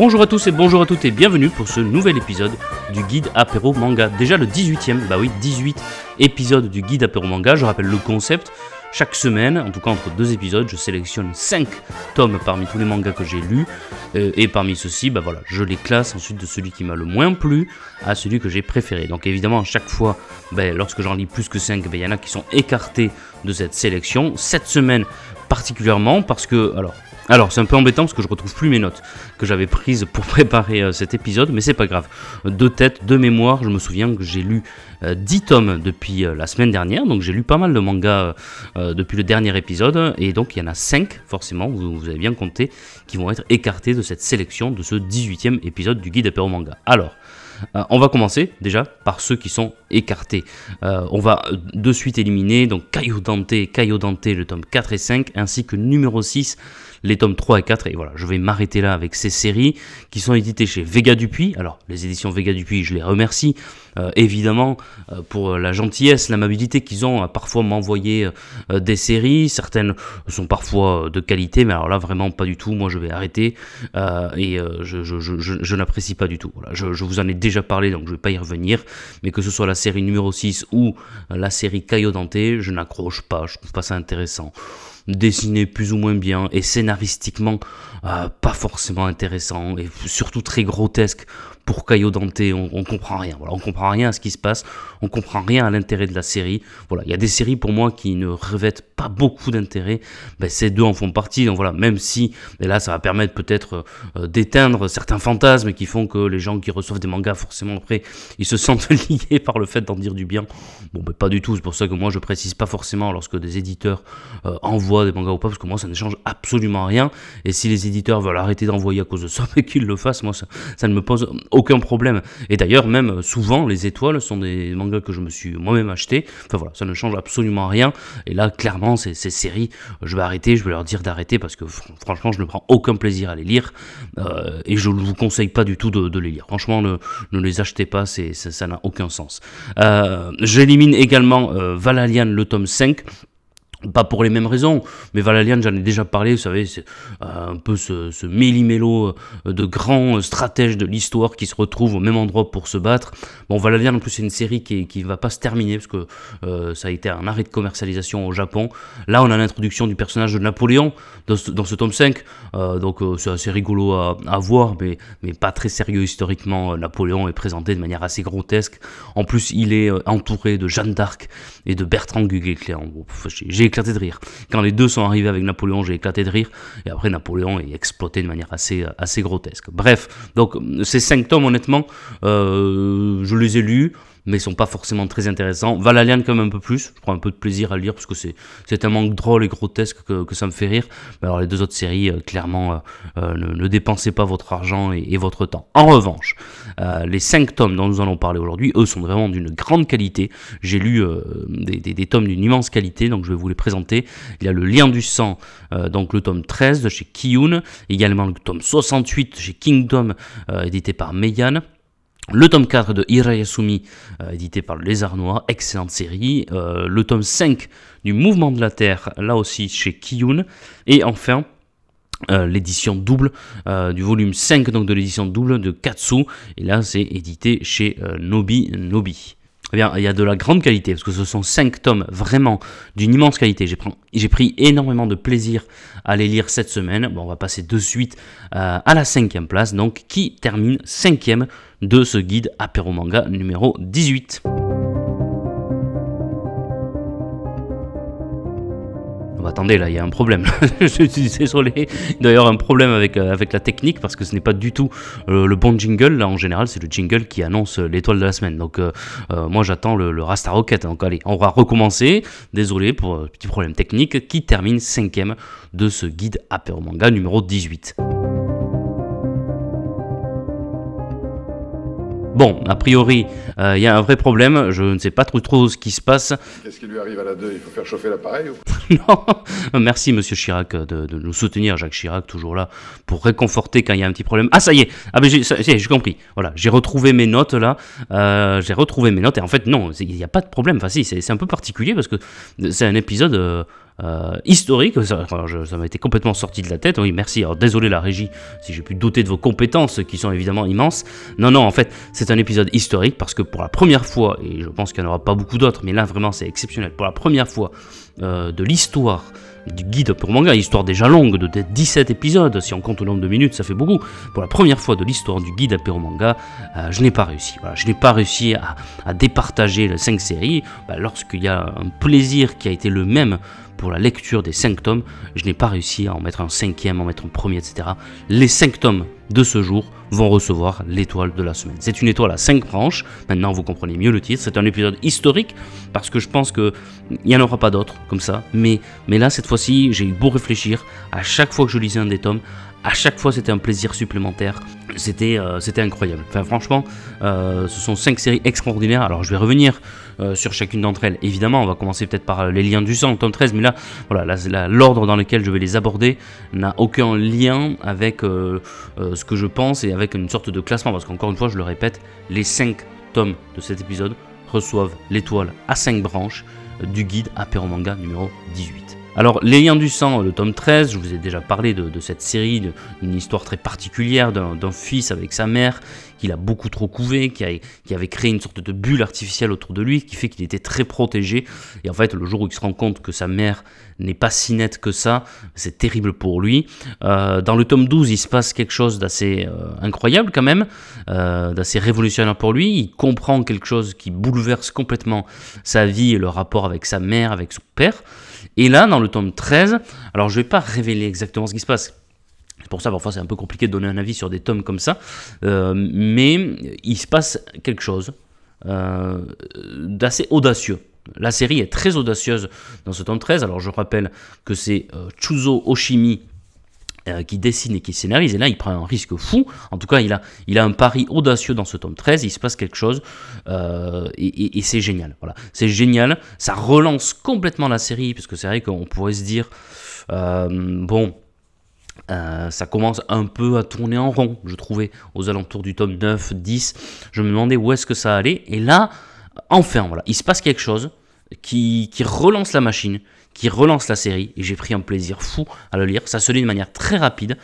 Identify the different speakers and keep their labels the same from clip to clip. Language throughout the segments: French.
Speaker 1: Bonjour à tous et bonjour à toutes et bienvenue pour ce nouvel épisode du guide apéro manga. Déjà le 18ème, bah oui, 18 épisodes du guide apéro manga. Je rappelle le concept. Chaque semaine, en tout cas entre deux épisodes, je sélectionne 5 tomes parmi tous les mangas que j'ai lus. euh, et parmi ceux-ci, bah voilà, je les classe ensuite de celui qui m'a le moins plu à celui que j'ai préféré. Donc évidemment, à chaque fois, bah, lorsque j'en lis plus que 5, il y en a qui sont écartés de cette sélection. Cette semaine particulièrement parce que, alors, alors, c'est un peu embêtant parce que je retrouve plus mes notes que j'avais prises pour préparer euh, cet épisode, mais c'est pas grave. De tête, de mémoire, je me souviens que j'ai lu euh, 10 tomes depuis euh, la semaine dernière, donc j'ai lu pas mal de mangas euh, depuis le dernier épisode, et donc il y en a 5, forcément, vous, avez bien compté, qui vont être écartés de cette sélection de ce 18e épisode du guide apéro manga. Alors, euh, on va commencer déjà par ceux qui sont écartés. Euh, on va euh, de suite éliminer donc Caio Dante, Caio Dante, le tome 4 et 5, ainsi que numéro 6, les tomes 3 et 4. Et voilà, je vais m'arrêter là avec ces séries qui sont éditées chez Vega Dupuis. Alors, les éditions Vega Dupuis, je les remercie euh, évidemment euh, pour la gentillesse, l'amabilité qu'ils ont à parfois m'envoyer euh, des séries. Certaines sont parfois euh, de qualité, mais alors là, vraiment pas du tout. Moi, je vais arrêter euh, et euh, je, n'apprécie pas du tout. Je, vous en ai déjà parlé, donc je vais pas y revenir. Mais que ce soit la série numéro 6 ou euh, la série Caio Dante, je n'accroche pas. Je trouve pas ça intéressant dessiné plus ou moins bien et scénaristiquement euh, pas forcément intéressant et surtout très grotesque pour Caio Dante, on, on comprend rien. Voilà, on comprend rien à ce qui se passe, on comprend rien à l'intérêt de la série. Voilà, il y a des séries pour moi qui ne revêtent pas beaucoup d'intérêt. Ben, ces deux en font partie. Donc voilà, même si, et là, ça va permettre peut-être euh, d'éteindre certains fantasmes qui font que les gens qui reçoivent des mangas, forcément après, ils se sentent liés par le fait d'en dire du bien. Bon, ben, pas du tout. C'est pour ça que moi, je précise pas forcément lorsque des éditeurs euh, envoient des mangas ou pas, parce que moi, ça ne change absolument rien. Et si les éditeurs veulent arrêter d'envoyer à cause de ça, mais qu'ils le fassent, moi, ça, ne me pose problème. Et d'ailleurs, même euh, souvent, les étoiles sont des mangas que je me suis moi-même acheté. Enfin voilà, ça ne change absolument rien. Et là, clairement, ces, séries, je vais arrêter, je vais leur dire d'arrêter parce que fr- franchement, je ne prends aucun plaisir à les lire. Euh, et je ne vous conseille pas du tout de, les lire. Franchement, ne, les achetez pas, ça n'a aucun sens. Euh, J'élimine également euh, Valalian, le tome 5. Pas pour les mêmes raisons, mais Valalian, j'en ai déjà parlé, vous savez, c'est euh, un peu ce, ce méli-mélo euh, de grands euh, stratèges de l'histoire qui se retrouvent au même endroit pour se battre. Bon, Valalian, en plus, c'est une série qui, qui va pas se terminer, parce que ça a été un arrêt de commercialisation au Japon. Là, on a l'introduction du personnage de Napoléon dans ce, tome 5, euh, donc c'est assez rigolo à, voir, mais, mais pas très sérieux historiquement. Napoléon est présenté de manière assez grotesque. En plus, il est entouré de Jeanne d'Arc et de Bertrand Guguet-Cléant. J'ai éclaté de rire. Quand les deux sont arrivés avec Napoléon, j'ai éclaté de rire. Et après, Napoléon est exploité de manière assez, assez grotesque. Bref, donc ces cinq tomes, honnêtement, euh, je les ai lus. Mais sont pas forcément très intéressants. Valalian quand même un peu plus. Je prends un peu de plaisir à le lire parce que c'est c'est tellement drôle et grotesque que, que ça me fait rire. Mais alors les deux autres séries, euh, clairement, euh, euh, ne, dépensez pas votre argent et, votre temps. En revanche, les cinq tomes dont nous allons parler aujourd'hui, eux, sont vraiment d'une grande qualité. J'ai lu des, des- tomes d'une immense qualité, donc je vais vous les présenter. Il y a le Lien du sang, donc le tome 13 de chez Kiyun, également le tome 68 chez Kingdom, édité par Meian. Le tome 4 de Hirayasumi, euh, édité par le Lézard Noir, excellente série. Euh, le tome 5 du Mouvement de la Terre, là aussi chez Kiyun. Et enfin, euh, l'édition double du volume 5 donc de l'édition double de Katsu. Et là, c'est édité chez Nobi Nobi. Eh bien, il y a de la grande qualité, parce que ce sont 5 tomes vraiment d'une immense qualité. J'ai pris, j'ai pris énormément de plaisir à les lire cette semaine. Bon, on va passer de suite à la cinquième place, donc qui termine cinquième de ce guide apéro manga numéro 18. Oh, bah, attendez, là, il y a un problème. je suis désolé. Avoir un problème avec, euh, avec la technique parce que ce n'est pas du tout euh, le bon jingle. Là, en général, c'est le jingle qui annonce euh, l'étoile de la semaine. Donc, moi, j'attends le, le Rasta Rocket. Donc, allez, on va recommencer. Désolé pour euh, petit problème technique qui termine cinquième de ce guide apéro manga numéro 18. Bon, a priori, euh, il y a un vrai problème. Je ne sais pas trop trop ce qui se passe.
Speaker 2: Qu'est-ce qui lui arrive à la 2 Il faut faire chauffer l'appareil ou...
Speaker 1: non, merci Monsieur Chirac de, de nous soutenir, Jacques Chirac toujours là pour réconforter quand il y a un petit problème. Ah ça y est, ah ben j'ai, compris. Voilà, j'ai retrouvé mes notes là, euh, j'ai retrouvé mes notes et en fait non, il n'y a pas de problème. Enfin si, c'est, c'est un peu particulier parce que c'est un épisode. euh, historique. Ça, m'a été complètement sorti de la tête. Oui, merci. Alors désolé la régie si j'ai pu doter de vos compétences qui sont évidemment immenses. Non, non, en fait, c'est un épisode historique parce que pour la première fois, et je pense qu'il n'y en aura pas beaucoup d'autres, mais là vraiment c'est exceptionnel. Pour la première fois de l'histoire du guide pour manga, histoire déjà longue de 17 épisodes, si on compte le nombre de minutes, ça fait beaucoup. Pour la première fois de l'histoire du guide apéro manga, euh, je n'ai pas réussi. je n'ai pas réussi à, départager les 5 séries. Bah, lorsqu'il y a un plaisir qui a été le même pour la lecture des 5 tomes, je n'ai pas réussi à en mettre un cinquième, en mettre un premier, etc. Les 5 tomes de ce jour vont recevoir l'étoile de la semaine. C'est une étoile à 5 branches, maintenant vous comprenez mieux le titre, c'est un épisode historique parce que je pense qu'il n'y en aura pas d'autres comme ça, mais, mais là cette fois-ci j'ai eu beau réfléchir, à chaque fois que je lisais un des tomes, à chaque fois c'était un plaisir supplémentaire, c'était euh, incroyable. Enfin franchement, euh, ce sont 5 séries extraordinaires, alors je vais revenir euh, sur chacune d'entre elles. Évidemment, on va commencer peut-être par les liens du sang, tome 13, mais là, voilà, l'ordre dans lequel je vais les aborder n'a aucun lien avec ce que je pense et avec une sorte de classement, parce qu'encore une fois, je le répète, les 5 tomes de cet épisode reçoivent l'étoile à 5 branches du guide Apéro Manga numéro 18. Alors, Les Liens du Sang, le tome 13, je vous ai déjà parlé de, cette série, d'une histoire très particulière d'un fils avec sa mère qu'il a beaucoup trop couvé, qui, avait créé une sorte de bulle artificielle autour de lui, qui fait qu'il était très protégé. Et en fait, le jour où il se rend compte que sa mère n'est pas si nette que ça, c'est terrible pour lui. Euh, dans le tome 12, il se passe quelque chose d'assez euh, incroyable quand même, euh, d'assez révolutionnaire pour lui. Il comprend quelque chose qui bouleverse complètement sa vie et le rapport avec sa mère, avec son père. Et là, dans le tome 13, alors je ne vais pas révéler exactement ce qui se passe, c'est pour ça, parfois, c'est un peu compliqué de donner un avis sur des tomes comme ça. Euh, mais il se passe quelque chose euh, d'assez audacieux. La série est très audacieuse dans ce tome 13. Alors, je rappelle que c'est euh, Chuzo Oshimi qui dessine et qui scénarise. Et là, il prend un risque fou. En tout cas, il a, un pari audacieux dans ce tome 13. Il se passe quelque chose. et, et c'est génial. Voilà. C'est génial. Ça relance complètement la série. Parce que c'est vrai qu'on pourrait se dire. bon euh, ça commence un peu à tourner en rond, je trouvais, aux alentours du tome 9, 10. Je me demandais où est-ce que ça allait. Et là, enfin, voilà, il se passe quelque chose qui, qui relance la machine, qui relance la série et j'ai pris un plaisir fou à le lire. Ça se lit de manière très rapide.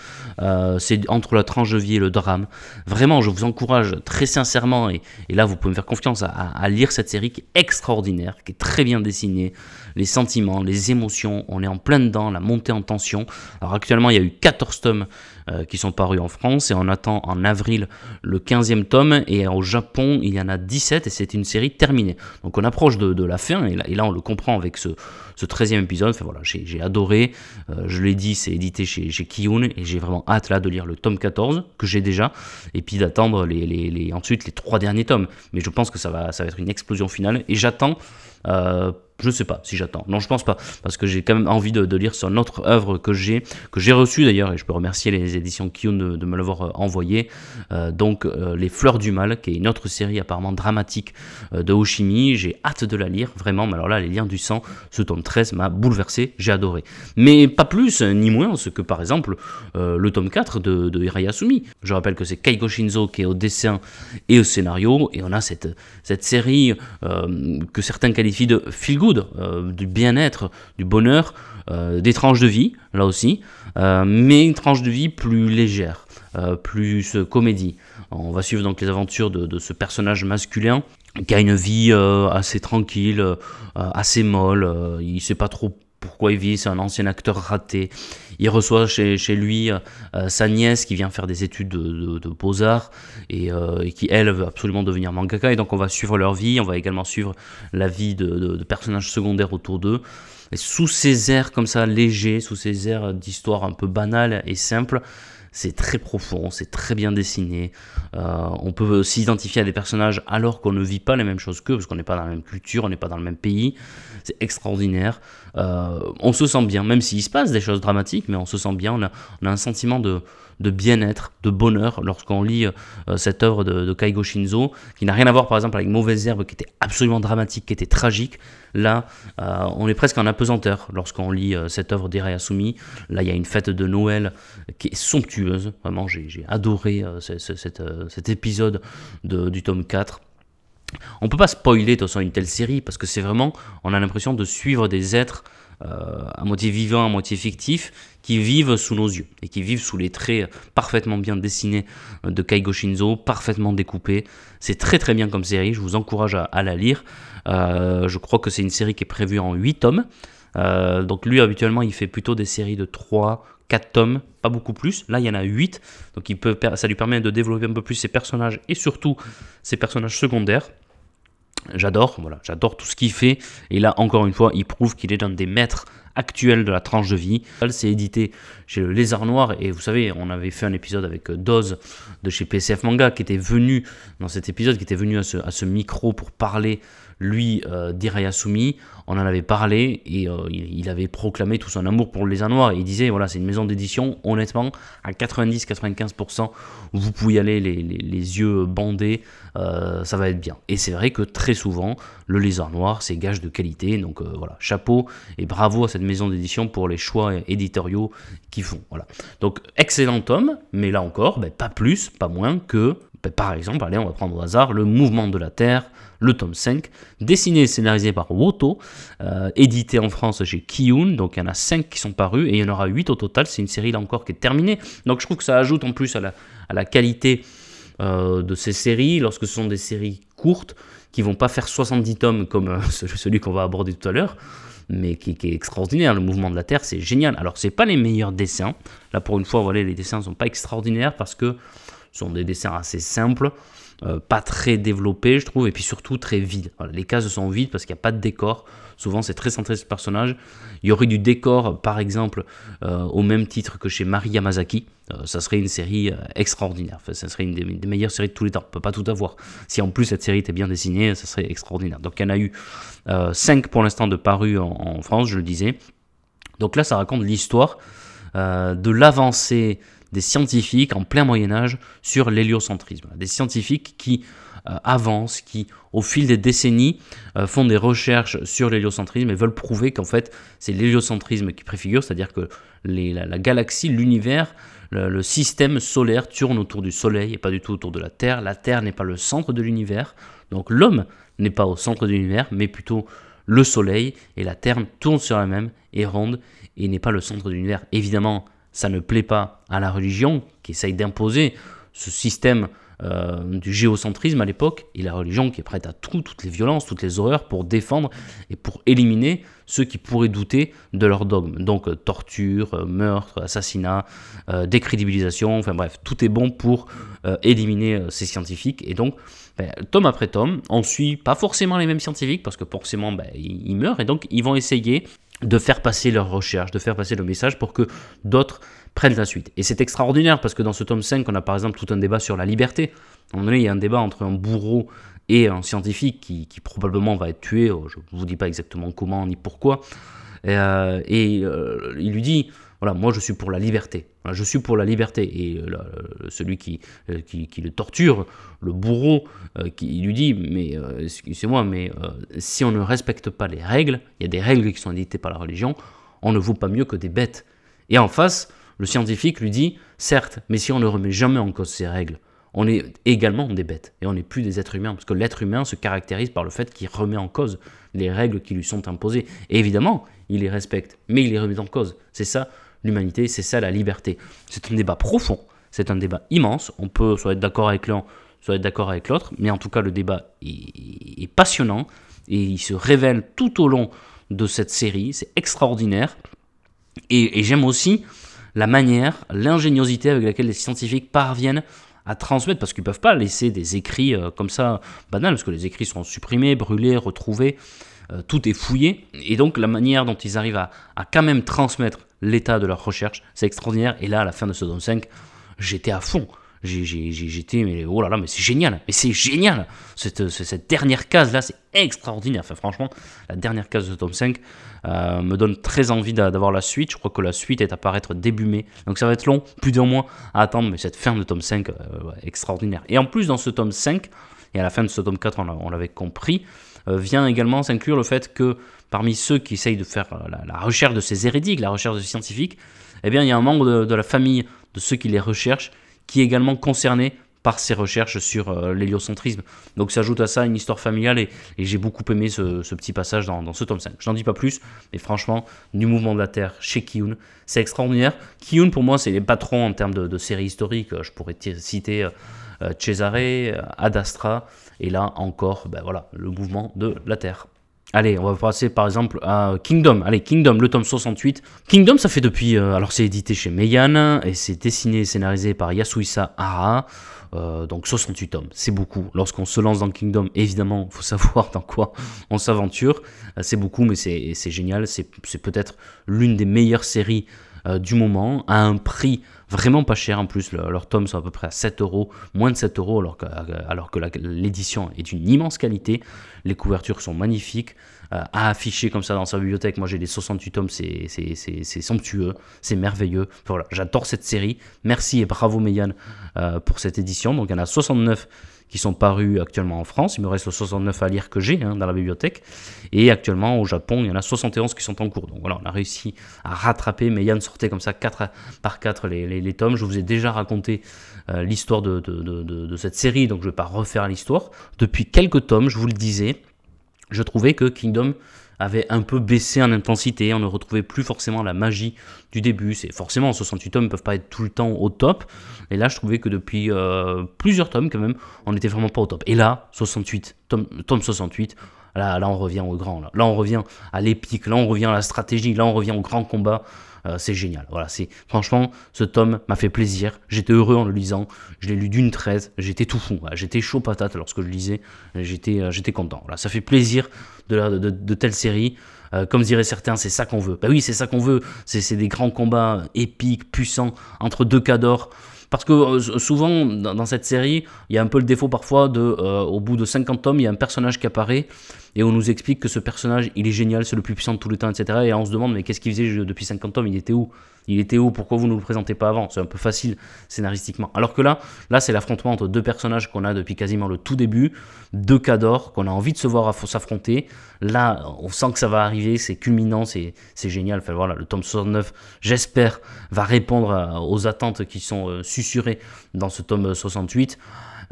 Speaker 1: Euh, c'est entre la tranche de vie et le drame. Vraiment, je vous encourage très sincèrement et, là vous pouvez me faire confiance à, lire cette série qui est extraordinaire, qui est très bien dessinée. Les sentiments, les émotions, on est en plein dedans, la montée en tension. Alors actuellement, il y a eu 14 tomes euh, qui sont parus en France et on attend en avril le 15e tome et au Japon il y en a 17 et c'est une série terminée. Donc on approche de, la fin et là, on le comprend avec ce, ce 13e épisode. Enfin voilà, j'ai adoré. Euh, je l'ai dit, c'est édité chez, chez Kiyun et j'ai vraiment hâte là de lire le tome 14 que j'ai déjà et puis d'attendre les, ensuite les trois derniers tomes. Mais je pense que ça va, ça va être une explosion finale et j'attends euh, je sais pas si j'attends. Non, je pense pas. Parce que j'ai quand même envie de, lire sur une autre œuvre que j'ai, que j'ai reçue d'ailleurs, et je peux remercier les éditions Kiyun de, me l'avoir euh, envoyé. Euh, donc, euh, Les Fleurs du Mal, qui est une autre série apparemment dramatique de Hoshimi. J'ai hâte de la lire, vraiment. Mais alors là, Les Liens du Sang, ce tome 13 m'a bouleversé, j'ai adoré. Mais pas plus ni moins que par exemple le tome 4 de, de Hirayasumi. Je rappelle que c'est Keigo Shinzo qui est au dessin et au scénario, et on a cette, cette série que certains qualifient de feel euh, du bien-être, du bonheur, euh, des tranches de vie, là aussi, euh, mais une tranche de vie plus légère, plus comédie. On va suivre donc les aventures de, ce personnage masculin qui a une vie assez tranquille, assez molle, il sait pas trop pourquoi il vit, c'est un ancien acteur raté. Il reçoit chez, lui sa nièce qui vient faire des études de, beaux-arts et, qui, elle, veut absolument devenir mangaka. Et donc, on va suivre leur vie, on va également suivre la vie de, personnages secondaires autour d'eux. Et sous ces airs comme ça, légers, sous ces airs d'histoire un peu banale et simple, c'est très profond, c'est très bien dessiné. Euh, on peut s'identifier à des personnages alors qu'on ne vit pas les mêmes choses qu'eux, parce qu'on n'est pas dans la même culture, on n'est pas dans le même pays. C'est extraordinaire. Euh, on se sent bien, même s'il se passe des choses dramatiques, mais on se sent bien. On a, un sentiment de, bien-être, de bonheur lorsqu'on lit euh, cette œuvre de, de, Kaigo Shinzo, qui n'a rien à voir par exemple avec Mauvaise Herbe, qui était absolument dramatique, qui était tragique. Là, on est presque en apesanteur lorsqu'on lit cette œuvre d'Irayasumi. Là, il y a une fête de Noël qui est somptueuse. Vraiment, j'ai adoré euh, cet, épisode du tome 4. On peut pas spoiler de toute façon une telle série parce que c'est vraiment, on a l'impression de suivre des êtres à moitié vivants, à moitié fictifs, qui vivent sous nos yeux et qui vivent sous les traits parfaitement bien dessinés de Kaigo Shinzo, parfaitement découpés. C'est très très bien comme série, je vous encourage à, la lire. je crois que c'est une série qui est prévue en 8 tomes. donc lui habituellement il fait plutôt des séries de 3, 4 tomes, pas beaucoup plus. Là, il y en a 8, donc peut, ça lui permet de développer un peu plus ses personnages et surtout ses personnages secondaires. J'adore, voilà, j'adore tout ce qu'il fait. Et là, encore une fois, il prouve qu'il est l'un des maîtres actuels de la tranche de vie. C'est édité chez le Lézard Noir. Et vous savez, on avait fait un épisode avec Doz de chez PCF Manga qui était venu, dans cet épisode, qui était venu à ce micro pour parler lui, euh, d'Irayasumi, on en avait parlé et euh, il, avait proclamé tout son amour pour les Noirs. Et il disait voilà, c'est une maison d'édition, honnêtement, à 90-95%, vous pouvez y aller les, yeux bandés, euh, ça va être bien. Et c'est vrai que très souvent, le Lézard Noir, c'est gage de qualité. Donc voilà, chapeau et bravo à cette maison d'édition pour les choix éditoriaux qu'ils font. Voilà. Donc excellent tome, mais là encore, ben, pas plus, pas moins que, par exemple, allez, on va prendre au hasard, le mouvement de la Terre le tome 5, dessiné et scénarisé par Woto, euh, édité en France chez Kiyun, donc il y en a 5 qui sont parus, et il y en aura 8 au total, c'est une série là encore qui est terminée, donc je trouve que ça ajoute en plus à la, qualité euh, de ces séries, lorsque ce sont des séries courtes, qui vont pas faire 70 tomes comme euh, celui qu'on va aborder tout à l'heure, mais qui, est extraordinaire. Le mouvement de la Terre, c'est génial. Alors, c'est pas les meilleurs dessins. Là, pour une fois, les dessins sont pas extraordinaires parce que ce sont des dessins assez simples. Euh, pas très développé, je trouve, et puis surtout très vide. les cases sont vides parce qu'il n'y a pas de décor. Souvent, c'est très centré sur ce personnage. Il y aurait du décor, par exemple, euh, au même titre que chez Mari Yamazaki. Euh, ça serait une série extraordinaire. ça serait une des, meilleures séries de tous les temps. On peut pas tout avoir. Si en plus cette série était bien dessinée, ça serait extraordinaire. Donc il y en a eu 5 pour l'instant de parus en, en, France, je le disais. Donc là, ça raconte l'histoire de l'avancée des scientifiques en plein Moyen Âge sur l'héliocentrisme. Des scientifiques qui euh, avancent, qui au fil des décennies euh, font des recherches sur l'héliocentrisme et veulent prouver qu'en fait c'est l'héliocentrisme qui préfigure, c'est-à-dire que la, galaxie, l'univers, le, système solaire tourne autour du Soleil et pas du tout autour de la Terre. La Terre n'est pas le centre de l'univers, donc l'homme n'est pas au centre de l'univers, mais plutôt le Soleil, et la Terre tourne sur la même, est ronde, et n'est pas le centre de l'univers. Évidemment, ça ne plaît pas à la religion qui essaye d'imposer ce système euh, du géocentrisme à l'époque, et la religion qui est prête à tout, toutes les violences, toutes les horreurs pour défendre et pour éliminer ceux qui pourraient douter de leur dogme. Donc euh, torture, euh, meurtre, assassinat, décrédibilisation, enfin bref, tout est bon pour éliminer ces scientifiques. Et donc, ben, tome après tome, on suit pas forcément les mêmes scientifiques, parce que forcément, ben, ils meurent, et donc ils vont essayer de faire passer leurs recherches, de faire passer le message pour que d'autres prennent la suite. Et c'est extraordinaire parce que dans ce tome 5, on a par exemple tout un débat sur la liberté. À un moment donné, il y a un débat entre un bourreau et un scientifique qui, probablement va être tué. Je ne vous dis pas exactement comment ni pourquoi. et euh, euh, il lui dit voilà, moi je suis pour la liberté. Je suis pour la liberté. Et euh, celui euh, qui, qui, le torture, le bourreau, euh, qui lui dit Mais excusez-moi, mais si on ne respecte pas les règles, il y a des règles qui sont dictées par la religion, on ne vaut pas mieux que des bêtes. Et en face, le scientifique lui dit Certes, mais si on ne remet jamais en cause ces règles, on est également des bêtes et on n'est plus des êtres humains parce que l'être humain se caractérise par le fait qu'il remet en cause les règles qui lui sont imposées. Évidemment, il les respecte, mais il les remet en cause. C'est ça l'humanité, c'est ça la liberté. C'est un débat profond, c'est un débat immense. On peut soit être d'accord avec l'un, soit être d'accord avec l'autre, mais en tout cas le débat est, passionnant et il se révèle tout au long de cette série. C'est extraordinaire. Et, j'aime aussi la manière, l'ingéniosité avec laquelle les scientifiques parviennent à transmettre, parce qu'ils ne peuvent pas laisser des écrits euh, comme ça banals, parce que les écrits sont supprimés, brûlés, retrouvés, euh, tout est fouillé, et donc la manière dont ils arrivent à, à quand même transmettre l'état de leur recherche. C'est extraordinaire. Et là, à la fin de ce tome 5, j'étais à fond. J'étais, mais oh là là, mais c'est génial, mais c'est génial. Cette, cette dernière case là, c'est extraordinaire. Enfin, franchement, la dernière case de ce tome 5 euh, me donne très envie d'avoir la suite. Je crois que la suite est à paraître début mai. Donc ça va être long, plus d'un mois à attendre, mais cette fin de tome 5, euh, extraordinaire. Et en plus, dans ce tome 5, et à la fin de ce tome 4, on l'avait compris, euh, vient également s'inclure le fait que parmi ceux qui essayent de faire euh, la, recherche de ces hérétiques, la recherche de ces scientifiques, eh bien, il y a un membre de, la famille de ceux qui les recherchent qui est également concerné par ses recherches sur euh, l'héliocentrisme. Donc ça ajoute à ça une histoire familiale et, j'ai beaucoup aimé ce, petit passage dans, ce tome 5. Je n'en dis pas plus, mais franchement, du mouvement de la Terre chez Kiyun, c'est extraordinaire. Kiyun pour moi c'est les patrons en termes de, séries historiques. Je pourrais citer euh, Cesare, Ad Astra, et là encore, ben voilà, le mouvement de la Terre. Allez, on va passer par exemple à Kingdom. Allez, Kingdom, le tome 68. Kingdom, ça fait depuis. Euh, alors, c'est édité chez Meian et c'est dessiné et scénarisé par Yasuisa Hara. Euh, donc 68 tomes, c'est beaucoup. Lorsqu'on se lance dans Kingdom, évidemment, il faut savoir dans quoi on s'aventure. Euh, c'est beaucoup, mais c'est génial. C'est peut-être l'une des meilleures séries du moment, à un prix vraiment pas cher en plus. leurs tomes sont à peu près à 7 euros, moins de 7 euros, alors que, alors que l'édition est d'une immense qualité. Les couvertures sont magnifiques. Euh, à afficher comme ça dans sa bibliothèque, moi j'ai les 68 tomes, c'est somptueux, c'est merveilleux. Voilà, j'adore cette série. Merci et bravo Meyan euh, pour cette édition. Donc il y en a 69 qui sont parus actuellement en France. Il me reste 69 à lire que j'ai hein, dans la bibliothèque. Et actuellement, au Japon, il y en a 71 qui sont en cours. Donc voilà, on a réussi à rattraper. Mais Yann sortait comme ça 4 par 4 les, les, tomes. Je vous ai déjà raconté euh, l'histoire de, cette série, donc je ne vais pas refaire l'histoire. Depuis quelques tomes, je vous le disais, je trouvais que Kingdom avait un peu baissé en intensité, on ne retrouvait plus forcément la magie du début. C'est forcément 68 tomes ne peuvent pas être tout le temps au top. Et là, je trouvais que depuis euh, plusieurs tomes quand même, on n'était vraiment pas au top. Et là, 68, tome, tome 68, là, on revient au grand. Là, on revient à l'épique, là on revient à la stratégie, là on revient au grand combat. Euh, c'est génial. Voilà, c'est franchement, ce tome m'a fait plaisir. J'étais heureux en le lisant. Je l'ai lu d'une traite. J'étais tout fou. J'étais chaud patate lorsque je lisais. J'étais, euh, content. Voilà, ça fait plaisir de, de, telles séries. Euh, comme diraient certains, c'est ça qu'on veut. Bah oui, c'est ça qu'on veut. C'est des grands combats épiques, puissants, entre deux cadors. Parce que souvent, dans, cette série, il y a un peu le défaut parfois de, au bout de 50 tomes, il y a un personnage qui apparaît et on nous explique que ce personnage, il est génial, c'est le plus puissant de tous les temps, etc. Et on se demande, mais qu'est-ce qu'il faisait depuis 50 tomes Il était où? Il était où? Pourquoi vous ne nous le présentez pas avant? C'est un peu facile scénaristiquement. Alors que là, là c'est l'affrontement entre deux personnages qu'on a depuis quasiment le tout début, deux cadors qu'on a envie de se voir s'affronter. Là, on sent que ça va arriver, c'est culminant, c'est génial. Enfin voilà, le tome 69, j'espère, va répondre aux attentes qui sont euh, susurrées dans ce tome 68.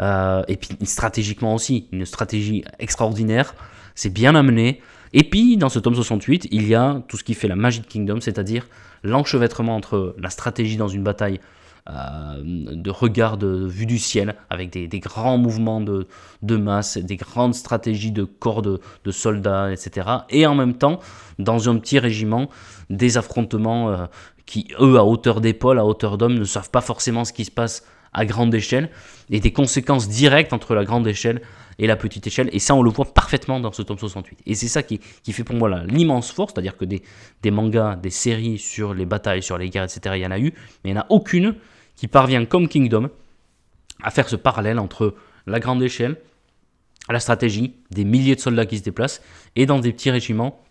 Speaker 1: Euh, et puis stratégiquement aussi, une stratégie extraordinaire c'est bien amené. Et puis, dans ce tome 68, il y a tout ce qui fait la magie de Kingdom, c'est-à-dire l'enchevêtrement entre la stratégie dans une bataille euh, de regard de vue du ciel, avec des, grands mouvements de, masse, des grandes stratégies de corps de, soldats, etc. Et en même temps, dans un petit régiment, des affrontements euh, qui, eux, à hauteur d'épaule, à hauteur d'homme, ne savent pas forcément ce qui se passe à grande échelle, et des conséquences directes entre la grande échelle et la petite échelle. Et ça, on le voit parfaitement dans ce tome 68. Et c'est ça qui, fait pour moi l'immense force, c'est-à-dire que des, des, mangas, des séries sur les batailles, sur les guerres, etc., il y en a eu, mais il n'y en a aucune qui parvient, comme Kingdom, à faire ce parallèle entre la grande échelle, la stratégie, des milliers de soldats qui se déplacent, et dans des petits régiments,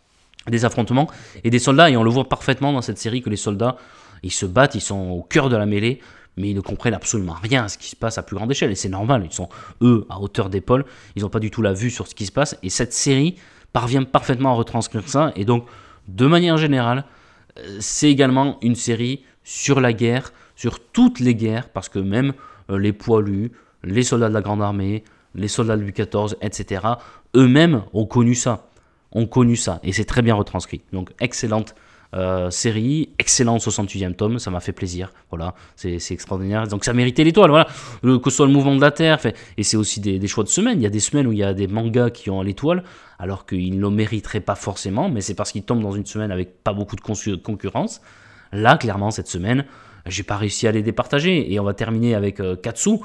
Speaker 1: des affrontements, et des soldats, et on le voit parfaitement dans cette série que les soldats, ils se battent, ils sont au cœur de la mêlée, mais ils ne comprennent absolument rien à ce qui se passe à plus grande échelle. Et c'est normal, ils sont, eux, à hauteur d'épaule, ils n'ont pas du tout la vue sur ce qui se passe. Et cette série parvient parfaitement à retranscrire ça. Et donc, de manière générale, euh, c'est également une série sur la guerre, sur toutes les guerres, parce que même euh, les poilus, les soldats de la Grande Armée, les soldats de Louis XIV, etc., eux-mêmes ont connu ça. Ont connu ça. Et c'est très bien retranscrit. Donc, excellente euh, série, excellent 68e tome, ça m'a fait plaisir. Voilà, c'est extraordinaire. Donc ça méritait l'étoile, voilà. que ce soit le mouvement de la Terre, fait, et c'est aussi des, choix de semaine. Il y a des semaines où il y a des mangas qui ont l'étoile, alors qu'ils ne le mériteraient pas forcément, mais c'est parce qu'ils tombent dans une semaine avec pas beaucoup de concurrence. Là, clairement, cette semaine, j'ai pas réussi à les départager. Et on va terminer avec euh, Katsu.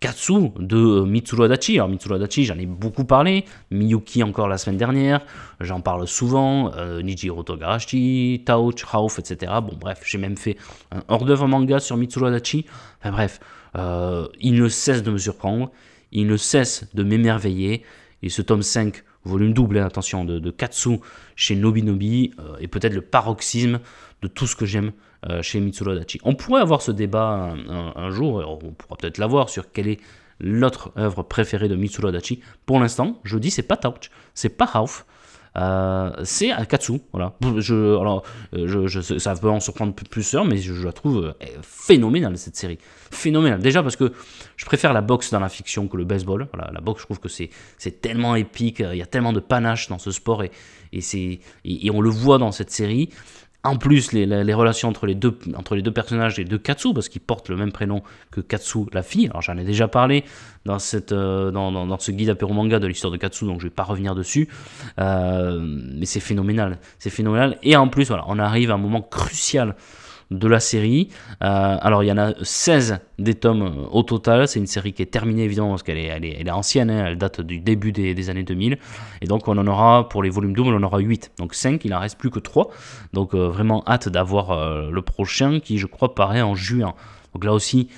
Speaker 1: Katsu de euh, Mitsuru Adachi. Alors Mitsuru Adachi, j'en ai beaucoup parlé, Miyuki encore la semaine dernière, j'en parle souvent, euh, Nijiro Togarashi, Rauf, etc. Bon bref, j'ai même fait un hors-d'œuvre manga sur Mitsuru Adachi. Enfin bref, euh, il ne cesse de me surprendre, il ne cesse de m'émerveiller, et ce tome 5, volume double, hein, attention, de, de, Katsu chez Nobinobi, est peut-être le paroxysme de tout ce que j'aime euh, chez Mitsuru Adachi. On pourrait avoir ce débat un, jour, on pourra peut-être l'avoir sur quelle est l'autre œuvre préférée de Mitsuru Adachi. Pour l'instant, je dis c'est pas Touch, c'est pas Hauf. euh, c'est Akatsu. Voilà. Je, alors, je, ça peut en surprendre plusieurs, mais je, la trouve phénoménale cette série. Phénoménale. Déjà parce que je préfère la boxe dans la fiction que le baseball. Voilà, la boxe, je trouve que c'est, c'est tellement épique, il y a tellement de panache dans ce sport et, et, c'est, et on le voit dans cette série. En plus, les, relations entre les, deux, personnages, les deux Katsu, parce qu'ils portent le même prénom que Katsu, la fille. Alors j'en ai déjà parlé dans, euh, ce guide apéro manga de l'histoire de Katsu, donc je vais pas revenir dessus. Euh, mais c'est phénoménal, c'est phénoménal. Et en plus, voilà, on arrive à un moment crucial de la série. Euh, alors il y en a 16 des tomes euh, au total. C'est une série qui est terminée évidemment parce qu'elle est, elle est, ancienne, hein. elle date du début des, années 2000. Et donc on en aura, pour les volumes doubles, on en aura 8. Donc 5, il en reste plus que 3. Donc euh, vraiment hâte d'avoir le prochain qui je crois paraît en juin. Donc là aussi,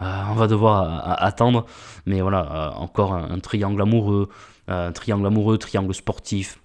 Speaker 1: on va devoir attendre. Mais voilà, encore un, triangle amoureux, un triangle amoureux, triangle sportif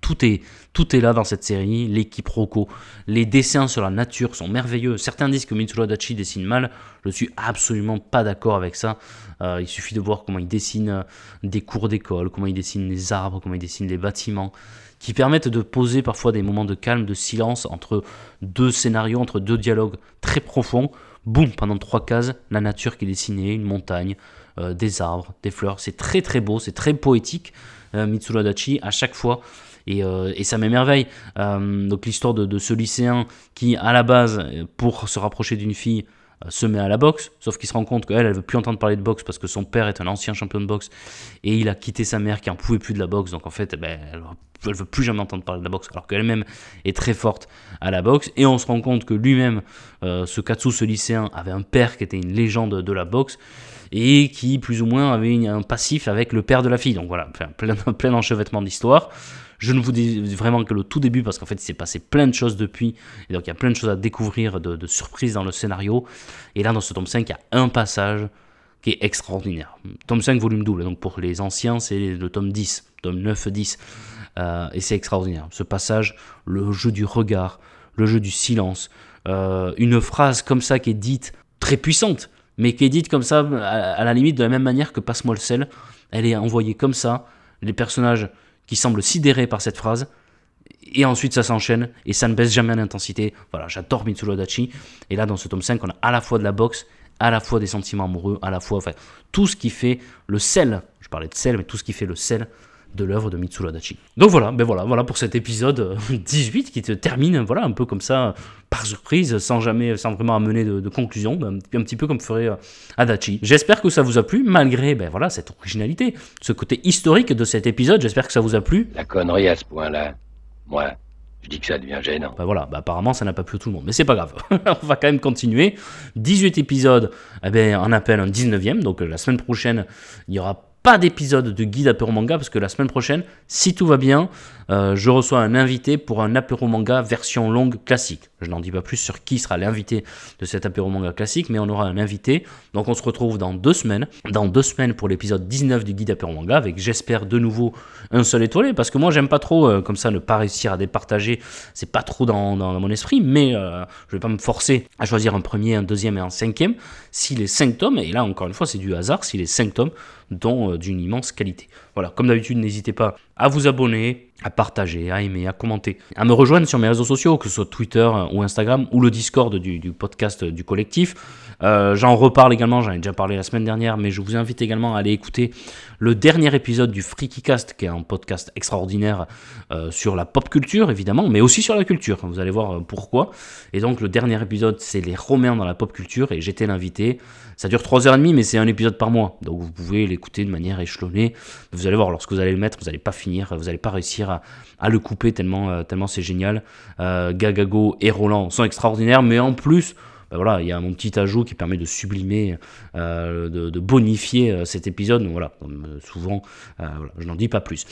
Speaker 1: tout est, tout est là dans cette série, l'équipe Rocco, les dessins sur la nature sont merveilleux. Certains disent que Mitsuru Adachi dessine mal, je suis absolument pas d'accord avec ça. Euh, il suffit de voir comment il dessine euh, des cours d'école, comment il dessine les arbres, comment il dessine les bâtiments, qui permettent de poser parfois des moments de calme, de silence entre deux scénarios, entre deux dialogues très profonds. Boum, pendant trois cases, la nature qui est dessinée, une montagne, euh, des arbres, des fleurs. C'est très très beau, c'est très poétique. Mitsuru Adachi, à chaque fois, euh, et, ça m'émerveille. Euh, donc l'histoire de, ce lycéen qui, à la base, pour se rapprocher d'une fille, euh, se met à la boxe, sauf qu'il se rend compte qu'elle, elle veut plus entendre parler de boxe parce que son père est un ancien champion de boxe et il a quitté sa mère qui en pouvait plus de la boxe, donc en fait, eh ben, elle, elle veut plus jamais entendre parler de la boxe, alors qu'elle-même est très forte à la boxe, et on se rend compte que lui-même, ce Katsu, ce lycéen, avait un père qui était une légende de la boxe, et qui plus ou moins avait un passif avec le père de la fille, donc voilà, plein, plein d'histoire. Je ne vous dis vraiment que le tout début parce qu'en fait il s'est passé plein de choses depuis. Et donc il y a plein de choses à découvrir, de, surprises dans le scénario. Et là dans ce tome 5, il y a un passage qui est extraordinaire. Tome 5 volume double, donc pour les anciens c'est le tome 10, tome 9-10. Euh, et c'est extraordinaire. Ce passage, le jeu du regard, le jeu du silence, euh, une phrase comme ça qui est dite très puissante, mais qui est dite comme ça à, la limite de la même manière que Passe-moi le sel. Elle est envoyée comme ça. Les personnages qui semble sidéré par cette phrase. Et ensuite, ça s'enchaîne et ça ne baisse jamais en intensité. Voilà, j'adore Mitsuru Dachi. Et là, dans ce tome 5, on a à la fois de la boxe, à la fois des sentiments amoureux, à la fois enfin, tout ce qui fait le sel. Je parlais de sel, mais tout ce qui fait le sel de l'œuvre de Mitsuru Adachi. Donc voilà, ben voilà, voilà pour cet épisode 18 qui te termine, voilà, un peu comme ça, par surprise, sans jamais, sans vraiment amener de, conclusion, ben, un, petit peu comme ferait euh, Adachi. J'espère que ça vous a plu, malgré, ben voilà, cette originalité, ce côté historique de cet épisode, j'espère que ça vous a plu.
Speaker 3: La connerie à ce point-là, moi, je dis que ça devient gênant.
Speaker 1: Ben voilà, ben apparemment ça n'a pas plu à tout le monde, mais c'est pas grave. On va quand même continuer. 18 épisodes, eh ben, on appelle un 19e, donc euh, la semaine prochaine, il y aura pas d'épisode de guide apéro manga parce que la semaine prochaine, si tout va bien, euh, je reçois un invité pour un apéro manga version longue classique. Je n'en dis pas plus sur qui sera l'invité de cet apéro manga classique, mais on aura un invité. Donc on se retrouve dans deux semaines. Dans deux semaines pour l'épisode 19 du guide apéro manga, avec j'espère de nouveau un seul étoilé, parce que moi j'aime pas trop euh, comme ça ne pas réussir à départager. C'est pas trop dans, mon esprit, mais euh, je vais pas me forcer à choisir un premier, un deuxième et un cinquième. Si les cinq tomes, et là encore une fois c'est du hasard, si les cinq tomes dont d'une immense qualité. Voilà, comme d'habitude, n'hésitez pas à vous abonner, à partager, à aimer, à commenter, à me rejoindre sur mes réseaux sociaux, que ce soit Twitter ou Instagram ou le Discord du, podcast du collectif. Euh, j'en reparle également, j'en ai déjà parlé la semaine dernière, mais je vous invite également à aller écouter le dernier épisode du Freakycast, qui est un podcast extraordinaire euh, sur la pop culture, évidemment, mais aussi sur la culture. Vous allez voir euh, pourquoi. Et donc, le dernier épisode, c'est les Romains dans la pop culture, et j'étais l'invité. Ça dure 3h30, mais c'est un épisode par mois. Donc, vous pouvez l'écouter de manière échelonnée. Vous allez voir, lorsque vous allez le mettre, vous n'allez pas finir, vous n'allez pas réussir à, le couper tellement, tellement c'est génial. Gagago et Roland sont extraordinaires, mais en plus, ben voilà, il y a mon petit ajout qui permet de sublimer, euh, de, bonifier euh, cet épisode. Voilà, euh, souvent, je n'en dis pas plus.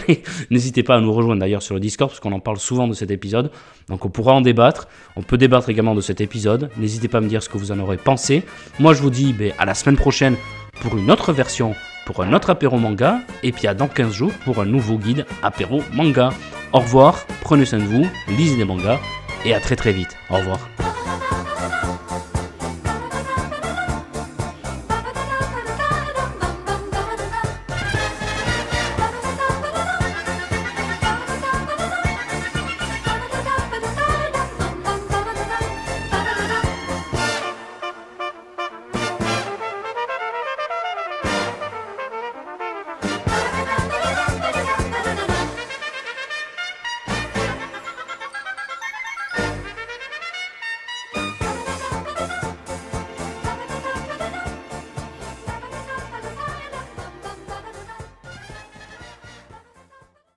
Speaker 1: N'hésitez pas à nous rejoindre d'ailleurs sur le Discord parce qu'on en parle souvent de cet épisode. Donc on pourra en débattre. On peut débattre également de cet épisode. N'hésitez pas à me dire ce que vous en aurez pensé. Moi je vous dis ben, à la semaine prochaine pour une autre version, pour un autre apéro manga. Et puis à dans 15 jours pour un nouveau guide apéro manga. Au revoir, prenez soin de vous, lisez des mangas et à très très vite. Au revoir.